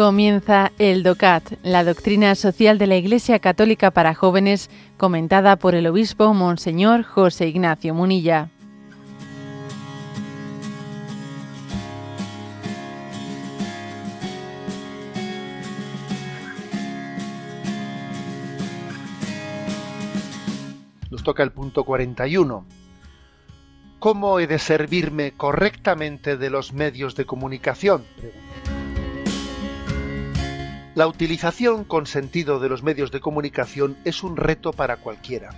Comienza el DOCAT, la doctrina social de la Iglesia Católica para jóvenes, comentada por el obispo Monseñor José Ignacio Munilla. Nos toca el punto 41. ¿Cómo he de servirme correctamente de los medios de comunicación? La utilización con sentido de los medios de comunicación es un reto para cualquiera.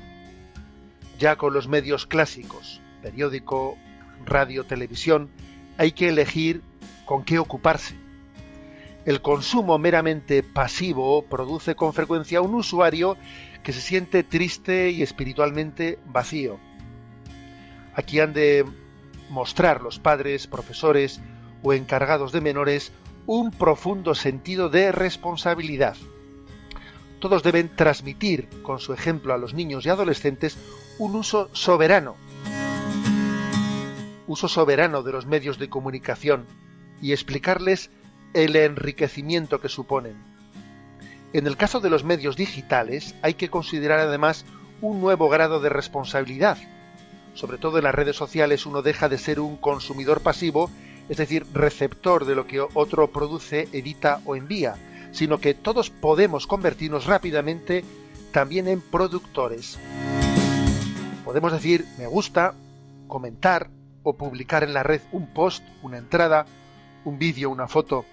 Ya con los medios clásicos, periódico, radio, televisión, hay que elegir con qué ocuparse. El consumo meramente pasivo produce con frecuencia un usuario que se siente triste y espiritualmente vacío. Aquí han de mostrar los padres, profesores o encargados de menores un profundo sentido de responsabilidad. Todos deben transmitir con su ejemplo a los niños y adolescentes un uso soberano, uso soberano de los medios de comunicación y explicarles el enriquecimiento que suponen. En el caso de los medios digitales hay que considerar además un nuevo grado de responsabilidad. Sobre todo en las redes sociales uno deja de ser un consumidor pasivo es decir, receptor de lo que otro produce, edita o envía, sino que todos podemos convertirnos rápidamente también en productores. Podemos decir me gusta, comentar o publicar en la red un post, una entrada, un vídeo, una foto.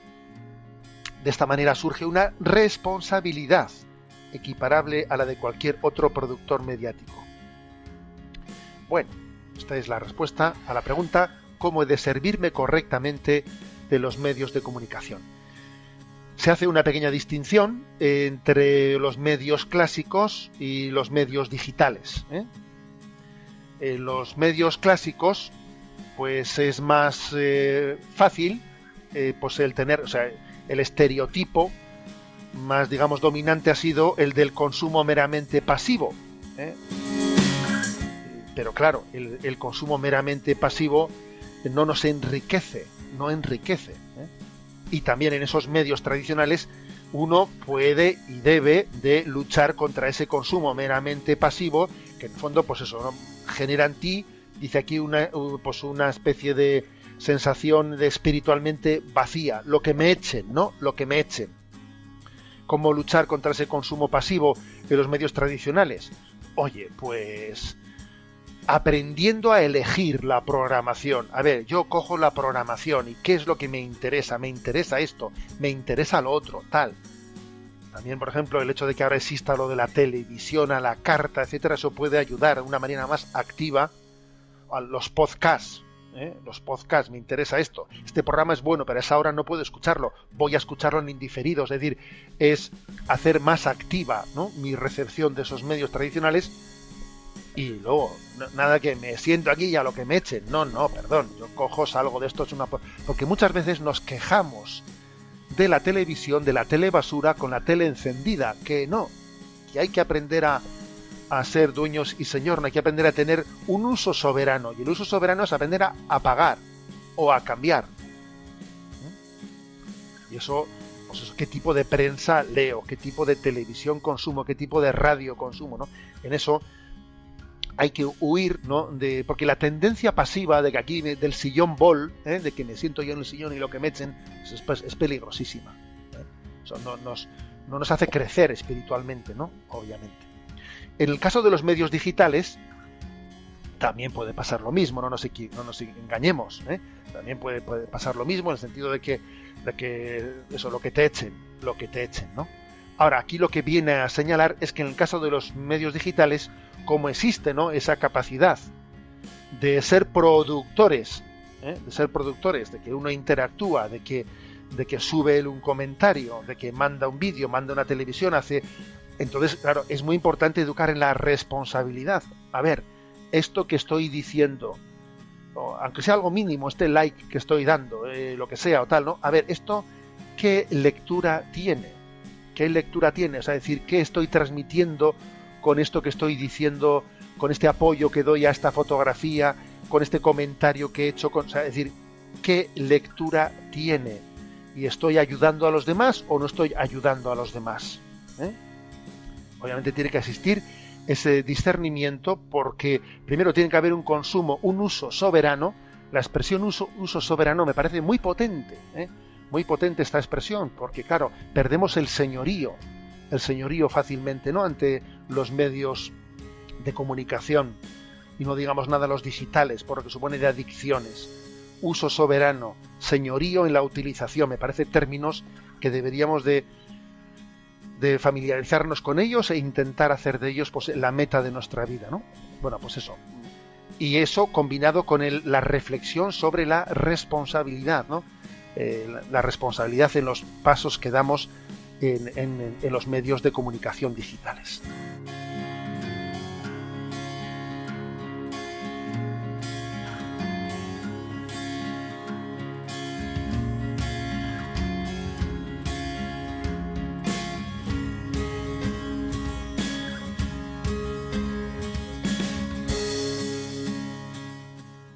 De esta manera surge una responsabilidad equiparable a la de cualquier otro productor mediático. Bueno, esta es la respuesta a la pregunta cómo he de servirme correctamente de los medios de comunicación. Se hace una pequeña distinción entre los medios clásicos y los medios digitales. ¿eh? En los medios clásicos, pues es más eh, fácil eh, pues el tener, o sea, el estereotipo más, digamos, dominante ha sido el del consumo meramente pasivo. Pero claro, el consumo meramente pasivo no nos enriquece, no enriquece. ¿eh? Y también en esos medios tradicionales uno puede y debe de luchar contra ese consumo meramente pasivo, que en el fondo, pues eso, genera en ti, dice aquí, una, pues una especie de sensación de espiritualmente vacía, lo que me echen, ¿no? Lo que me echen. ¿Cómo luchar contra ese consumo pasivo de los medios tradicionales? Oye, pues aprendiendo a elegir la programación. A ver, yo cojo la programación y qué es lo que me interesa. Me interesa esto, me interesa lo otro, tal. También, por ejemplo, el hecho de que ahora exista lo de la televisión, a la carta, etcétera, eso puede ayudar de una manera más activa a los podcasts. ¿eh? Los podcasts, me interesa esto. Este programa es bueno, pero a esa hora no puedo escucharlo. Voy a escucharlo en indiferido. Es decir, es hacer más activa ¿no? mi recepción de esos medios tradicionales y luego nada que me siento aquí y a lo que me echen. No, no, perdón, yo cojo, salgo de esto, es una... Porque muchas veces nos quejamos de la televisión, de la telebasura con la tele encendida, que no, que hay que aprender a, a ser dueños y señor, no hay que aprender a tener un uso soberano. Y el uso soberano es aprender a apagar o a cambiar. Y eso, pues eso, qué tipo de prensa leo, qué tipo de televisión consumo, qué tipo de radio consumo, ¿no? En eso hay que huir, ¿no? De, porque la tendencia pasiva de que aquí del sillón bol, ¿eh? de que me siento yo en el sillón y lo que me echen, pues, es, peligrosísima. ¿eh? No nos, no nos hace crecer espiritualmente, ¿no? Obviamente. En el caso de los medios digitales, también puede pasar lo mismo, no nos, no nos engañemos. ¿eh? También puede, puede, pasar lo mismo en el sentido de que, de que eso, lo que te echen, lo que te echen, ¿no? Ahora, aquí lo que viene a señalar es que en el caso de los medios digitales, como existe ¿no? esa capacidad de ser productores, ¿eh? de ser productores, de que uno interactúa, de que, de que sube él un comentario, de que manda un vídeo, manda una televisión, hace... Entonces, claro, es muy importante educar en la responsabilidad. A ver, esto que estoy diciendo, aunque sea algo mínimo, este like que estoy dando, eh, lo que sea o tal, ¿no? A ver, esto, ¿qué lectura tiene? Qué lectura tiene, es decir, qué estoy transmitiendo con esto que estoy diciendo, con este apoyo que doy a esta fotografía, con este comentario que he hecho, con, es decir, qué lectura tiene. y estoy ayudando a los demás o no estoy ayudando a los demás. ¿eh? Obviamente tiene que existir ese discernimiento porque primero tiene que haber un consumo, un uso soberano. La expresión uso, uso soberano me parece muy potente, ¿eh? Muy potente esta expresión, porque claro, perdemos el señorío, el señorío fácilmente, ¿no? Ante los medios de comunicación y no digamos nada los digitales, por lo que supone de adicciones. Uso soberano, señorío en la utilización, me parece términos que deberíamos de, de familiarizarnos con ellos e intentar hacer de ellos pues, la meta de nuestra vida, ¿no? Bueno, pues eso. Y eso combinado con el, la reflexión sobre la responsabilidad, ¿no? Eh, la, responsabilidad en los pasos que damos en, en los medios de comunicación digitales.